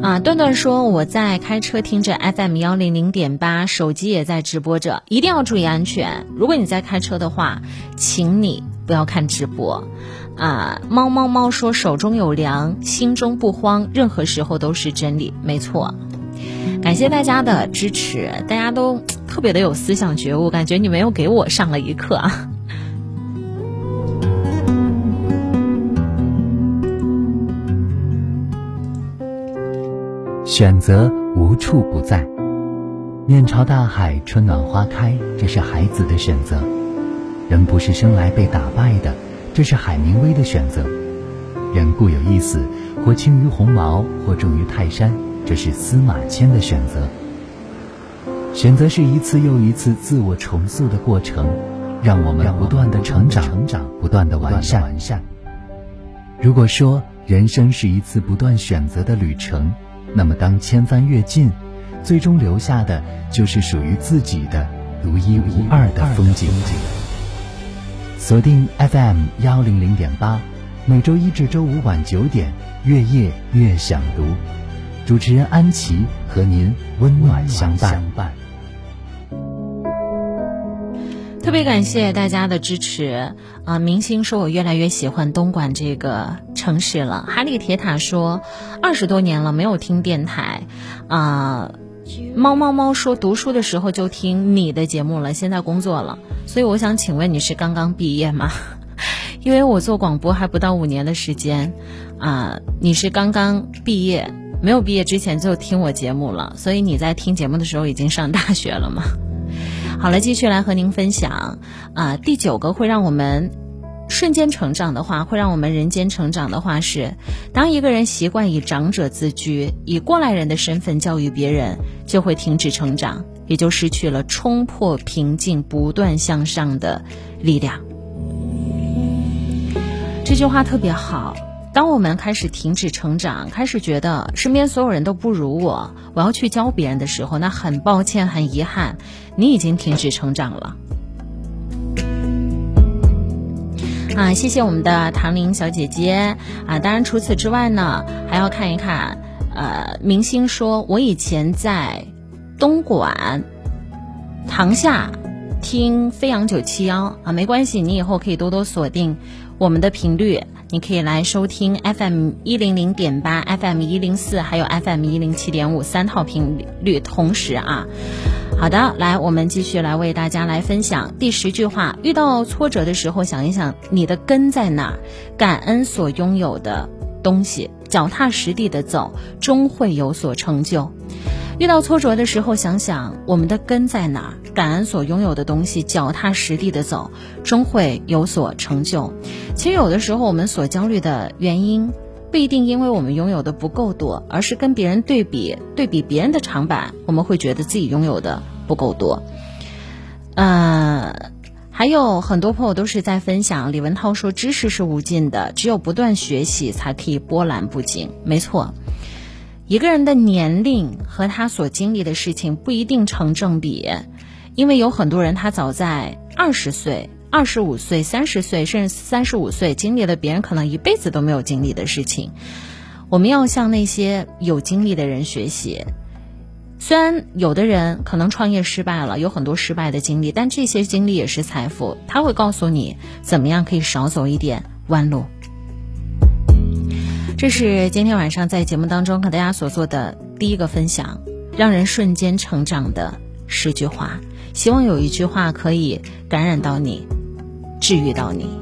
啊，段段说我在开车听着 FM 幺零零点八，手机也在直播着，一定要注意安全。如果你在开车的话，请你不要看直播。啊，猫猫猫说手中有粮，心中不慌，任何时候都是真理，没错。感谢大家的支持，大家都特别的有思想觉悟，感觉你们又给我上了一课啊。选择无处不在，面朝大海，春暖花开，这是孩子的选择；人不是生来被打败的，这是海明威的选择；人固有一死，或轻于鸿毛，或重于泰山，这是司马迁的选择。选择是一次又一次自我重塑的过程，让我们不断的成长，成长不断的完善完善。如果说人生是一次不断选择的旅程，那么，当千帆阅尽，最终留下的就是属于自己的独一无二的风景。锁定 FM 幺零零点八，每周一至周五晚九点，月夜月想读，主持人安琪和您温暖相伴。特别感谢大家的支持啊！明星说我越来越喜欢东莞这个城市了。哈利铁塔说，二十多年了没有听电台啊。猫猫猫说，读书的时候就听你的节目了，现在工作了，所以我想请问你是刚刚毕业吗？因为我做广播还不到五年的时间啊，你是刚刚毕业，没有毕业之前就听我节目了，所以你在听节目的时候已经上大学了吗？好了，继续来和您分享啊。第九个会让我们瞬间成长的话，会让我们人间成长的话是：当一个人习惯以长者自居，以过来人的身份教育别人，就会停止成长，也就失去了冲破瓶颈、不断向上的力量。这句话特别好。当我们开始停止成长，开始觉得身边所有人都不如我，我要去教别人的时候，那很抱歉，很遗憾，你已经停止成长了。啊，谢谢我们的唐玲小姐姐啊！当然，除此之外呢，还要看一看。呃，明星说，我以前在东莞塘下听飞扬九七幺啊，没关系，你以后可以多多锁定我们的频率。你可以来收听 FM 一零零点八、FM 一零四，还有 FM 一零七点五三套频率同时啊。好的，来，我们继续来为大家来分享第十句话：遇到挫折的时候，想一想你的根在哪儿，感恩所拥有的东西，脚踏实地的走，终会有所成就。遇到挫折的时候，想想我们的根在哪儿，感恩所拥有的东西，脚踏实地的走，终会有所成就。其实有的时候，我们所焦虑的原因，不一定因为我们拥有的不够多，而是跟别人对比，对比别人的长板，我们会觉得自己拥有的不够多。呃，还有很多朋友都是在分享，李文涛说，知识是无尽的，只有不断学习，才可以波澜不惊。没错。一个人的年龄和他所经历的事情不一定成正比，因为有很多人他早在二十岁、二十五岁、三十岁，甚至三十五岁经历了别人可能一辈子都没有经历的事情。我们要向那些有经历的人学习。虽然有的人可能创业失败了，有很多失败的经历，但这些经历也是财富。他会告诉你怎么样可以少走一点弯路。这是今天晚上在节目当中和大家所做的第一个分享，让人瞬间成长的十句话。希望有一句话可以感染到你，治愈到你。